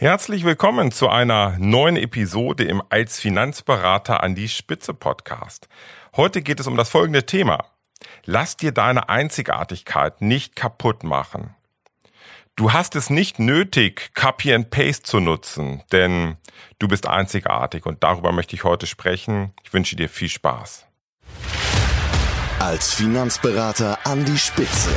Herzlich willkommen zu einer neuen Episode im Als Finanzberater an die Spitze Podcast. Heute geht es um das folgende Thema. Lass dir deine Einzigartigkeit nicht kaputt machen. Du hast es nicht nötig, Copy and Paste zu nutzen, denn du bist einzigartig und darüber möchte ich heute sprechen. Ich wünsche dir viel Spaß. Als Finanzberater an die Spitze.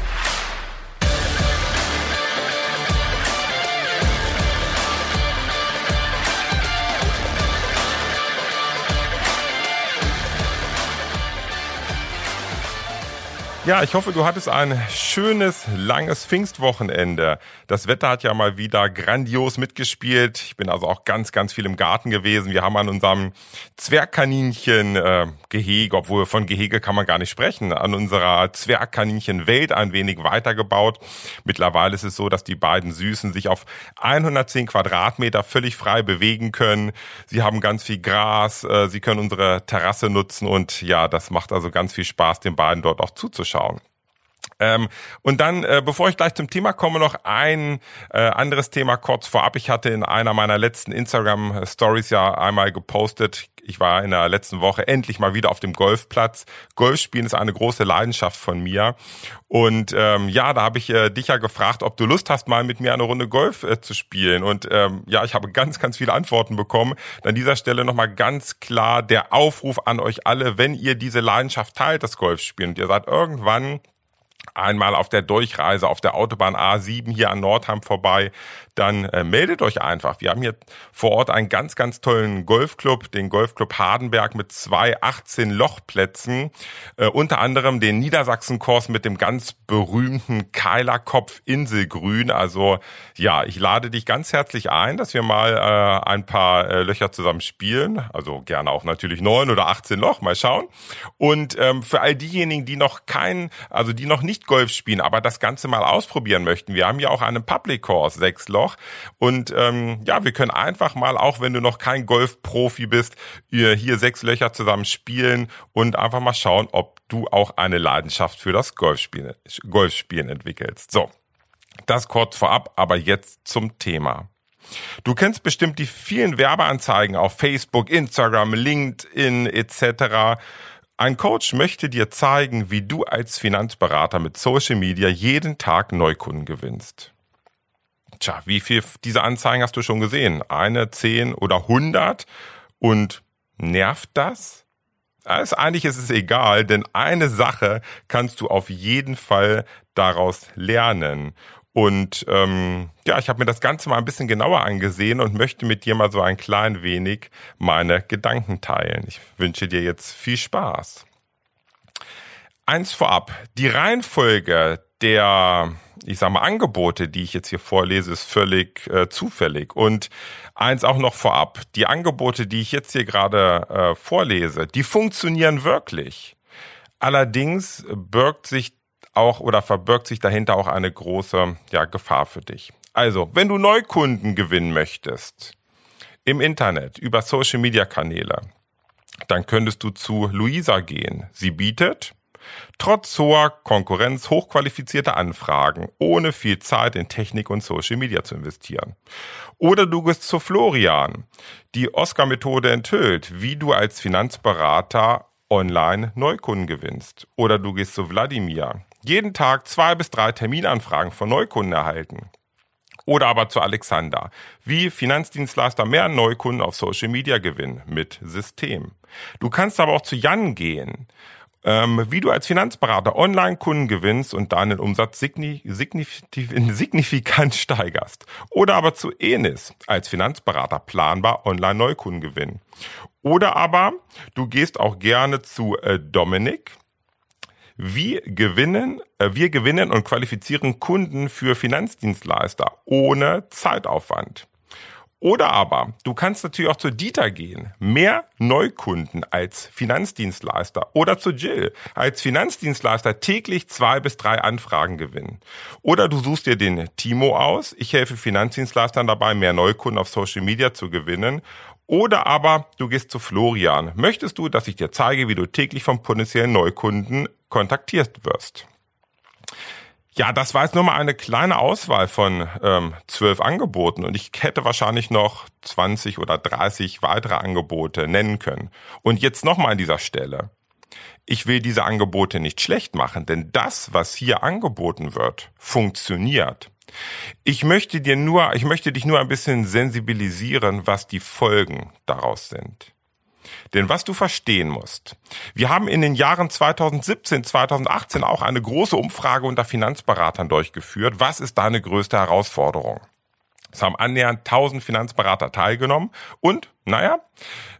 Ja, ich hoffe, du hattest ein schönes, langes Pfingstwochenende. Das Wetter hat ja mal wieder grandios mitgespielt. Ich bin also auch ganz, ganz viel im Garten gewesen. Wir haben an unserem Zwergkaninchen äh, obwohl von Gehege kann man gar nicht sprechen, an unserer Zwergkaninchen-Welt ein wenig weitergebaut. Mittlerweile ist es so, dass die beiden Süßen sich auf 110 Quadratmeter völlig frei bewegen können. Sie haben ganz viel Gras, äh, sie können unsere Terrasse nutzen und ja, das macht also ganz viel Spaß, den beiden dort auch zuzuschauen schauen. Ähm, und dann, äh, bevor ich gleich zum Thema komme, noch ein äh, anderes Thema kurz vorab. Ich hatte in einer meiner letzten Instagram Stories ja einmal gepostet. Ich war in der letzten Woche endlich mal wieder auf dem Golfplatz. Golfspielen ist eine große Leidenschaft von mir. Und ähm, ja, da habe ich äh, dich ja gefragt, ob du Lust hast, mal mit mir eine Runde Golf äh, zu spielen. Und ähm, ja, ich habe ganz, ganz viele Antworten bekommen. An dieser Stelle nochmal ganz klar der Aufruf an euch alle, wenn ihr diese Leidenschaft teilt, das Golfspielen, und ihr seid irgendwann einmal auf der Durchreise auf der Autobahn A7 hier an Nordham vorbei, dann äh, meldet euch einfach. Wir haben hier vor Ort einen ganz, ganz tollen Golfclub, den Golfclub Hardenberg mit zwei 18 Lochplätzen, äh, unter anderem den Niedersachsenkurs mit dem ganz berühmten Keilerkopf Inselgrün. Also ja, ich lade dich ganz herzlich ein, dass wir mal äh, ein paar äh, Löcher zusammen spielen. Also gerne auch natürlich neun oder 18 Loch, mal schauen. Und ähm, für all diejenigen, die noch keinen, also die noch nicht Golf spielen, aber das Ganze mal ausprobieren möchten, wir haben ja auch einen Public Course, sechs Loch noch. Und ähm, ja, wir können einfach mal, auch wenn du noch kein Golfprofi bist, hier sechs Löcher zusammen spielen und einfach mal schauen, ob du auch eine Leidenschaft für das Golfspielen, Golfspielen entwickelst. So, das kurz vorab, aber jetzt zum Thema. Du kennst bestimmt die vielen Werbeanzeigen auf Facebook, Instagram, LinkedIn etc. Ein Coach möchte dir zeigen, wie du als Finanzberater mit Social Media jeden Tag Neukunden gewinnst. Tja, wie viel diese Anzeigen hast du schon gesehen? Eine, zehn oder hundert? Und nervt das? Also eigentlich ist es egal, denn eine Sache kannst du auf jeden Fall daraus lernen. Und ähm, ja, ich habe mir das Ganze mal ein bisschen genauer angesehen und möchte mit dir mal so ein klein wenig meine Gedanken teilen. Ich wünsche dir jetzt viel Spaß. Eins vorab, die Reihenfolge der ich sag mal, Angebote, die ich jetzt hier vorlese, ist völlig äh, zufällig. Und eins auch noch vorab, die Angebote, die ich jetzt hier gerade äh, vorlese, die funktionieren wirklich. Allerdings birgt sich auch oder verbirgt sich dahinter auch eine große ja, Gefahr für dich. Also, wenn du Neukunden gewinnen möchtest im Internet über Social Media Kanäle, dann könntest du zu Luisa gehen. Sie bietet Trotz hoher Konkurrenz hochqualifizierte Anfragen, ohne viel Zeit in Technik und Social Media zu investieren. Oder du gehst zu Florian. Die Oscar-Methode enthüllt, wie du als Finanzberater online Neukunden gewinnst. Oder du gehst zu Wladimir. Jeden Tag zwei bis drei Terminanfragen von Neukunden erhalten. Oder aber zu Alexander. Wie Finanzdienstleister mehr Neukunden auf Social Media gewinnen mit System. Du kannst aber auch zu Jan gehen ähm, wie du als Finanzberater Online-Kunden gewinnst und deinen Umsatz signifikant steigerst. Oder aber zu Enis als Finanzberater planbar Online-Neukunden gewinnen. Oder aber du gehst auch gerne zu äh, Dominik. Wir gewinnen, äh, wir gewinnen und qualifizieren Kunden für Finanzdienstleister ohne Zeitaufwand. Oder aber, du kannst natürlich auch zu Dieter gehen. Mehr Neukunden als Finanzdienstleister oder zu Jill als Finanzdienstleister täglich zwei bis drei Anfragen gewinnen. Oder du suchst dir den Timo aus. Ich helfe Finanzdienstleistern dabei, mehr Neukunden auf Social Media zu gewinnen. Oder aber du gehst zu Florian. Möchtest du, dass ich dir zeige, wie du täglich von potenziellen Neukunden kontaktiert wirst? Ja, das war jetzt nur mal eine kleine Auswahl von ähm, zwölf Angeboten und ich hätte wahrscheinlich noch 20 oder 30 weitere Angebote nennen können. Und jetzt nochmal an dieser Stelle. Ich will diese Angebote nicht schlecht machen, denn das, was hier angeboten wird, funktioniert. Ich möchte dir nur, ich möchte dich nur ein bisschen sensibilisieren, was die Folgen daraus sind. Denn was du verstehen musst, wir haben in den Jahren 2017, 2018 auch eine große Umfrage unter Finanzberatern durchgeführt. Was ist deine größte Herausforderung? Es haben annähernd 1000 Finanzberater teilgenommen und, naja,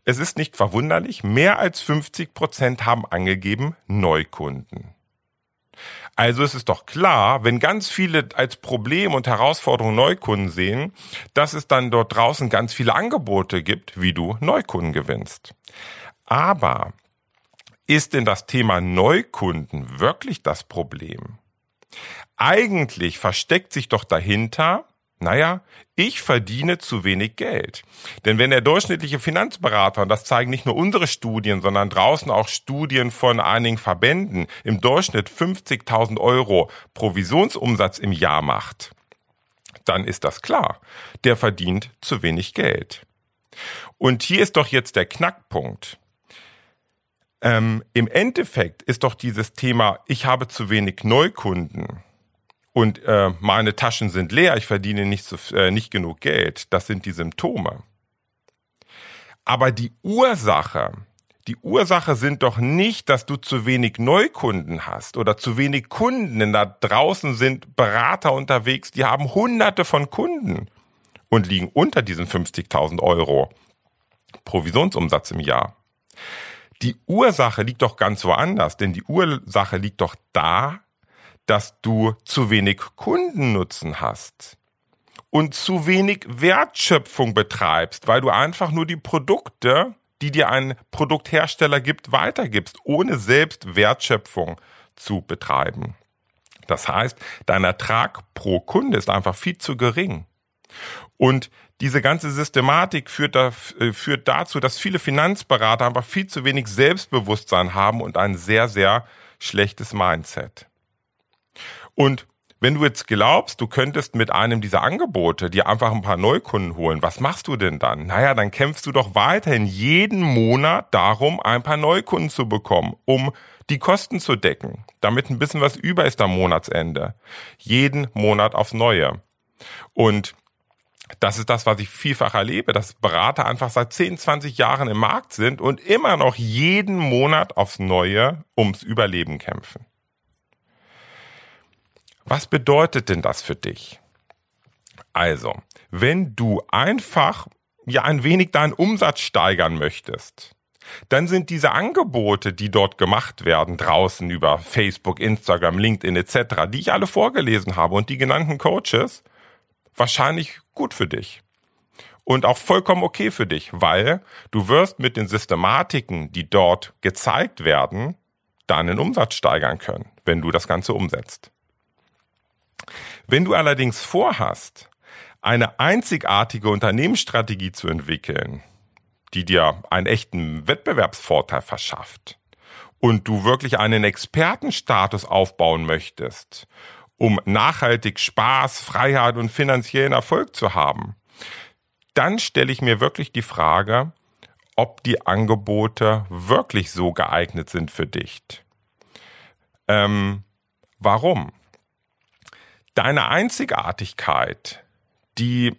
es ist nicht verwunderlich, mehr als 50 Prozent haben angegeben Neukunden. Also ist es doch klar, wenn ganz viele als Problem und Herausforderung Neukunden sehen, dass es dann dort draußen ganz viele Angebote gibt, wie du Neukunden gewinnst. Aber ist denn das Thema Neukunden wirklich das Problem? Eigentlich versteckt sich doch dahinter, naja, ich verdiene zu wenig Geld. Denn wenn der durchschnittliche Finanzberater, und das zeigen nicht nur unsere Studien, sondern draußen auch Studien von einigen Verbänden, im Durchschnitt 50.000 Euro Provisionsumsatz im Jahr macht, dann ist das klar. Der verdient zu wenig Geld. Und hier ist doch jetzt der Knackpunkt. Ähm, Im Endeffekt ist doch dieses Thema, ich habe zu wenig Neukunden und äh, meine Taschen sind leer, ich verdiene nicht, so, äh, nicht genug Geld, das sind die Symptome. Aber die Ursache, die Ursache sind doch nicht, dass du zu wenig Neukunden hast oder zu wenig Kunden, denn da draußen sind Berater unterwegs, die haben hunderte von Kunden und liegen unter diesen 50.000 Euro Provisionsumsatz im Jahr. Die Ursache liegt doch ganz woanders, denn die Ursache liegt doch da, dass du zu wenig Kundennutzen hast und zu wenig Wertschöpfung betreibst, weil du einfach nur die Produkte, die dir ein Produkthersteller gibt, weitergibst, ohne selbst Wertschöpfung zu betreiben. Das heißt, dein Ertrag pro Kunde ist einfach viel zu gering. Und diese ganze Systematik führt, da, äh, führt dazu, dass viele Finanzberater einfach viel zu wenig Selbstbewusstsein haben und ein sehr, sehr schlechtes Mindset. Und wenn du jetzt glaubst, du könntest mit einem dieser Angebote dir einfach ein paar Neukunden holen, was machst du denn dann? Naja, dann kämpfst du doch weiterhin jeden Monat darum, ein paar Neukunden zu bekommen, um die Kosten zu decken, damit ein bisschen was über ist am Monatsende. Jeden Monat aufs Neue. Und das ist das, was ich vielfach erlebe, dass Berater einfach seit 10, 20 Jahren im Markt sind und immer noch jeden Monat aufs Neue ums Überleben kämpfen. Was bedeutet denn das für dich? Also, wenn du einfach ja ein wenig deinen Umsatz steigern möchtest, dann sind diese Angebote, die dort gemacht werden, draußen über Facebook, Instagram, LinkedIn etc., die ich alle vorgelesen habe und die genannten Coaches, wahrscheinlich gut für dich. Und auch vollkommen okay für dich, weil du wirst mit den Systematiken, die dort gezeigt werden, deinen Umsatz steigern können, wenn du das Ganze umsetzt. Wenn du allerdings vorhast, eine einzigartige Unternehmensstrategie zu entwickeln, die dir einen echten Wettbewerbsvorteil verschafft und du wirklich einen Expertenstatus aufbauen möchtest, um nachhaltig Spaß, Freiheit und finanziellen Erfolg zu haben, dann stelle ich mir wirklich die Frage, ob die Angebote wirklich so geeignet sind für dich. Ähm, warum? Deine Einzigartigkeit, die,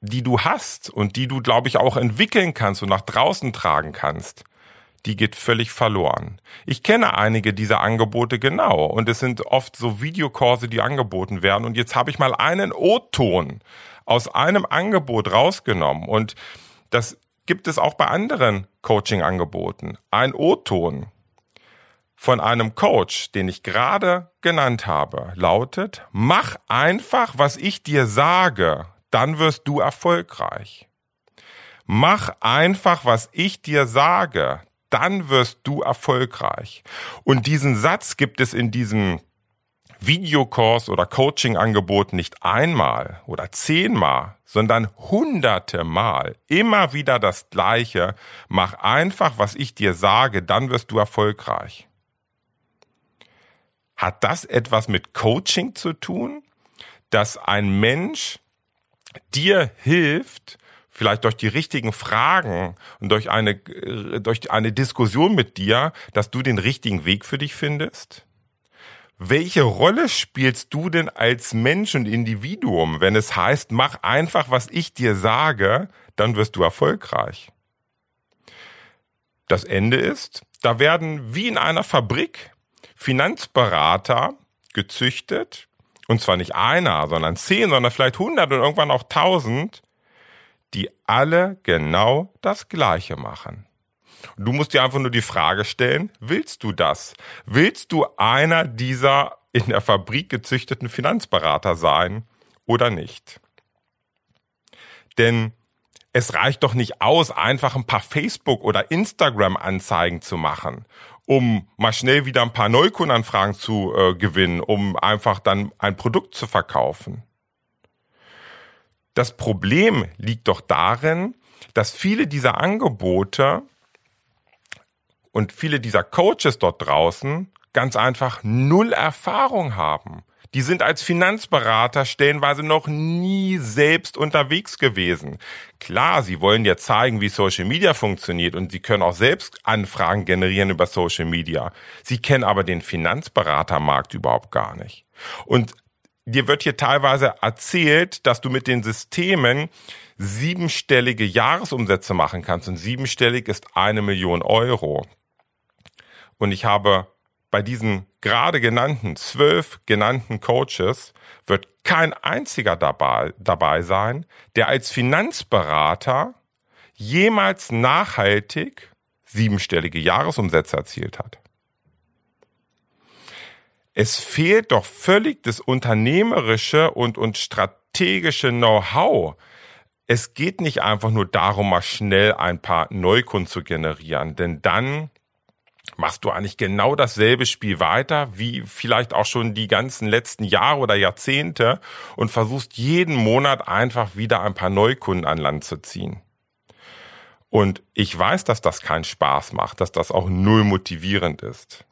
die du hast und die du, glaube ich, auch entwickeln kannst und nach draußen tragen kannst, die geht völlig verloren. Ich kenne einige dieser Angebote genau und es sind oft so Videokurse, die angeboten werden und jetzt habe ich mal einen O-Ton aus einem Angebot rausgenommen und das gibt es auch bei anderen Coaching-Angeboten. Ein O-Ton von einem Coach, den ich gerade genannt habe, lautet, mach einfach, was ich dir sage, dann wirst du erfolgreich. Mach einfach, was ich dir sage, dann wirst du erfolgreich. Und diesen Satz gibt es in diesem Videokurs oder Coaching-Angebot nicht einmal oder zehnmal, sondern hunderte Mal. Immer wieder das Gleiche. Mach einfach, was ich dir sage, dann wirst du erfolgreich. Hat das etwas mit Coaching zu tun? Dass ein Mensch dir hilft, vielleicht durch die richtigen Fragen und durch eine, durch eine Diskussion mit dir, dass du den richtigen Weg für dich findest? Welche Rolle spielst du denn als Mensch und Individuum, wenn es heißt, mach einfach, was ich dir sage, dann wirst du erfolgreich? Das Ende ist, da werden wie in einer Fabrik Finanzberater gezüchtet, und zwar nicht einer, sondern zehn, sondern vielleicht hundert und irgendwann auch tausend, die alle genau das Gleiche machen. Du musst dir einfach nur die Frage stellen, willst du das? Willst du einer dieser in der Fabrik gezüchteten Finanzberater sein oder nicht? Denn es reicht doch nicht aus, einfach ein paar Facebook- oder Instagram-Anzeigen zu machen, um mal schnell wieder ein paar Neukundenanfragen zu äh, gewinnen, um einfach dann ein Produkt zu verkaufen. Das Problem liegt doch darin, dass viele dieser Angebote und viele dieser Coaches dort draußen ganz einfach null Erfahrung haben. Die sind als Finanzberater stellenweise noch nie selbst unterwegs gewesen. Klar, sie wollen dir zeigen, wie Social Media funktioniert und sie können auch selbst Anfragen generieren über Social Media. Sie kennen aber den Finanzberatermarkt überhaupt gar nicht. Und dir wird hier teilweise erzählt, dass du mit den Systemen siebenstellige Jahresumsätze machen kannst und siebenstellig ist eine Million Euro. Und ich habe bei diesen gerade genannten, zwölf genannten Coaches, wird kein einziger dabei, dabei sein, der als Finanzberater jemals nachhaltig siebenstellige Jahresumsätze erzielt hat. Es fehlt doch völlig das unternehmerische und, und strategische Know-how. Es geht nicht einfach nur darum, mal schnell ein paar Neukunden zu generieren, denn dann machst du eigentlich genau dasselbe Spiel weiter, wie vielleicht auch schon die ganzen letzten Jahre oder Jahrzehnte und versuchst jeden Monat einfach wieder ein paar Neukunden an Land zu ziehen. Und ich weiß, dass das keinen Spaß macht, dass das auch null motivierend ist.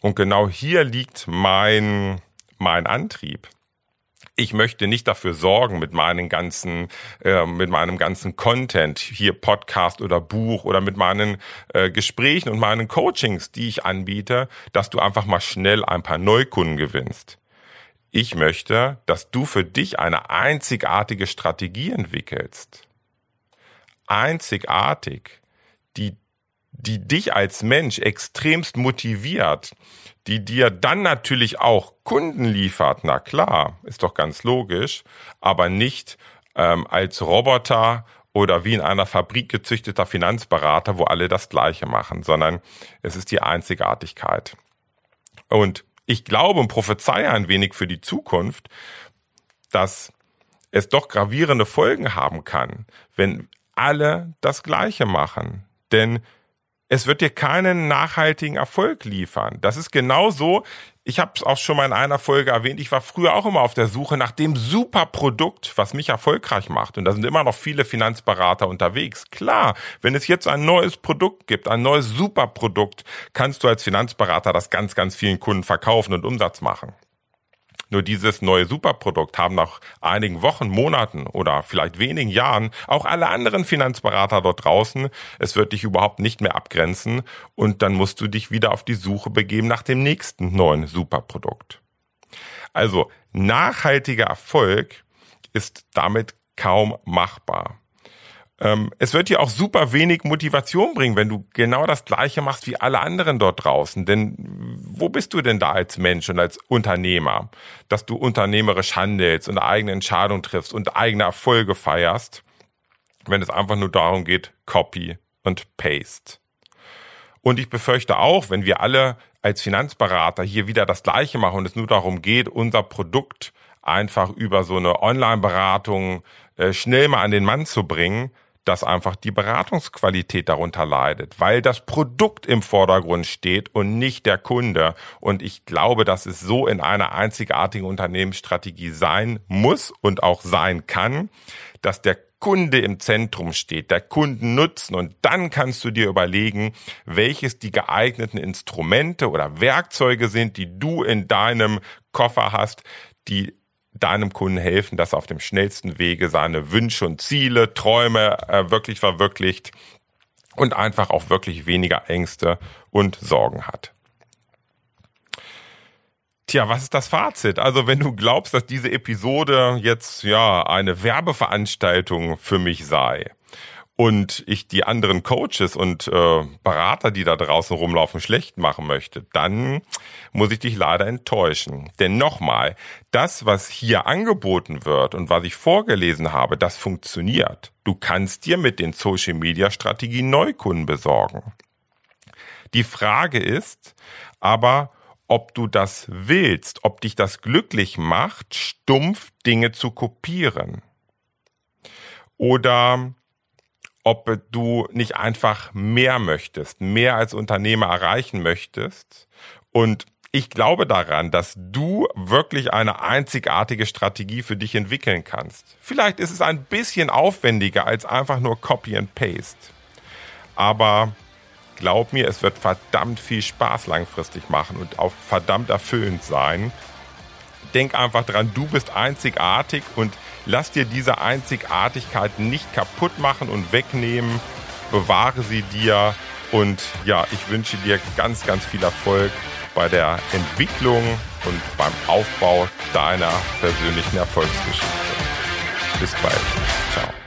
Und genau hier liegt mein, mein Antrieb ich möchte nicht dafür sorgen mit meinen ganzen, äh, mit meinem ganzen Content, hier Podcast oder Buch oder mit meinen äh, Gesprächen und meinen Coachings, die ich anbiete, dass du einfach mal schnell ein paar Neukunden gewinnst. Ich möchte, dass du für dich eine einzigartige Strategie entwickelst. Einzigartig, die dich als Mensch extremst motiviert, die dir dann natürlich auch Kunden liefert, na klar, ist doch ganz logisch, aber nicht ähm, als Roboter oder wie in einer Fabrik gezüchteter Finanzberater, wo alle das Gleiche machen, sondern es ist die Einzigartigkeit. Und ich glaube und prophezeie ein wenig für die Zukunft, dass es doch gravierende Folgen haben kann, wenn alle das Gleiche machen. Denn es wird dir keinen nachhaltigen Erfolg liefern. Das ist genau so. Ich habe es auch schon mal in einer Folge erwähnt. Ich war früher auch immer auf der Suche nach dem super Produkt, was mich erfolgreich macht. Und da sind immer noch viele Finanzberater unterwegs. Klar, wenn es jetzt ein neues Produkt gibt, ein neues Superprodukt, kannst du als Finanzberater das ganz, ganz vielen Kunden verkaufen und Umsatz machen. Nur dieses neue Superprodukt haben nach einigen Wochen, Monaten oder vielleicht wenigen Jahren auch alle anderen Finanzberater dort draußen. Es wird dich überhaupt nicht mehr abgrenzen und dann musst du dich wieder auf die Suche begeben nach dem nächsten neuen Superprodukt. Also nachhaltiger Erfolg ist damit kaum machbar. Ähm, es wird dir auch super wenig Motivation bringen, wenn du genau das Gleiche machst wie alle anderen dort draußen. Denn wo bist du denn da als Mensch und als Unternehmer, dass du unternehmerisch handelst und eigene Entscheidungen triffst und eigene Erfolge feierst, wenn es einfach nur darum geht, Copy und Paste. Und ich befürchte auch, wenn wir alle als Finanzberater hier wieder das Gleiche machen und es nur darum geht, unser Produkt einfach über so eine Online-Beratung äh, schnell mal an den Mann zu bringen, dass einfach die Beratungsqualität darunter leidet, weil das Produkt im Vordergrund steht und nicht der Kunde. Und ich glaube, dass es so in einer einzigartigen Unternehmensstrategie sein muss und auch sein kann, dass der Kunde im Zentrum steht, der Kundennutzen und dann kannst du dir überlegen, welches die geeigneten Instrumente oder Werkzeuge sind, die du in deinem Koffer hast, die deinem Kunden helfen, dass er auf dem schnellsten Wege seine Wünsche und Ziele, Träume äh, wirklich verwirklicht und einfach auch wirklich weniger Ängste und Sorgen hat. Tja, was ist das Fazit? Also, wenn du glaubst, dass diese Episode jetzt ja eine Werbeveranstaltung für mich sei, und ich die anderen Coaches und äh, Berater, die da draußen rumlaufen, schlecht machen möchte, dann muss ich dich leider enttäuschen. Denn nochmal, das, was hier angeboten wird und was ich vorgelesen habe, das funktioniert. Du kannst dir mit den Social Media Strategien Neukunden besorgen. Die Frage ist aber, ob du das willst, ob dich das glücklich macht, stumpf Dinge zu kopieren. Oder ob du nicht einfach mehr möchtest, mehr als Unternehmer erreichen möchtest. Und ich glaube daran, dass du wirklich eine einzigartige Strategie für dich entwickeln kannst. Vielleicht ist es ein bisschen aufwendiger als einfach nur Copy and Paste. Aber glaub mir, es wird verdammt viel Spaß langfristig machen und auch verdammt erfüllend sein. Denk einfach dran, du bist einzigartig und Lass dir diese Einzigartigkeit nicht kaputt machen und wegnehmen. Bewahre sie dir. Und ja, ich wünsche dir ganz, ganz viel Erfolg bei der Entwicklung und beim Aufbau deiner persönlichen Erfolgsgeschichte. Bis bald. Ciao.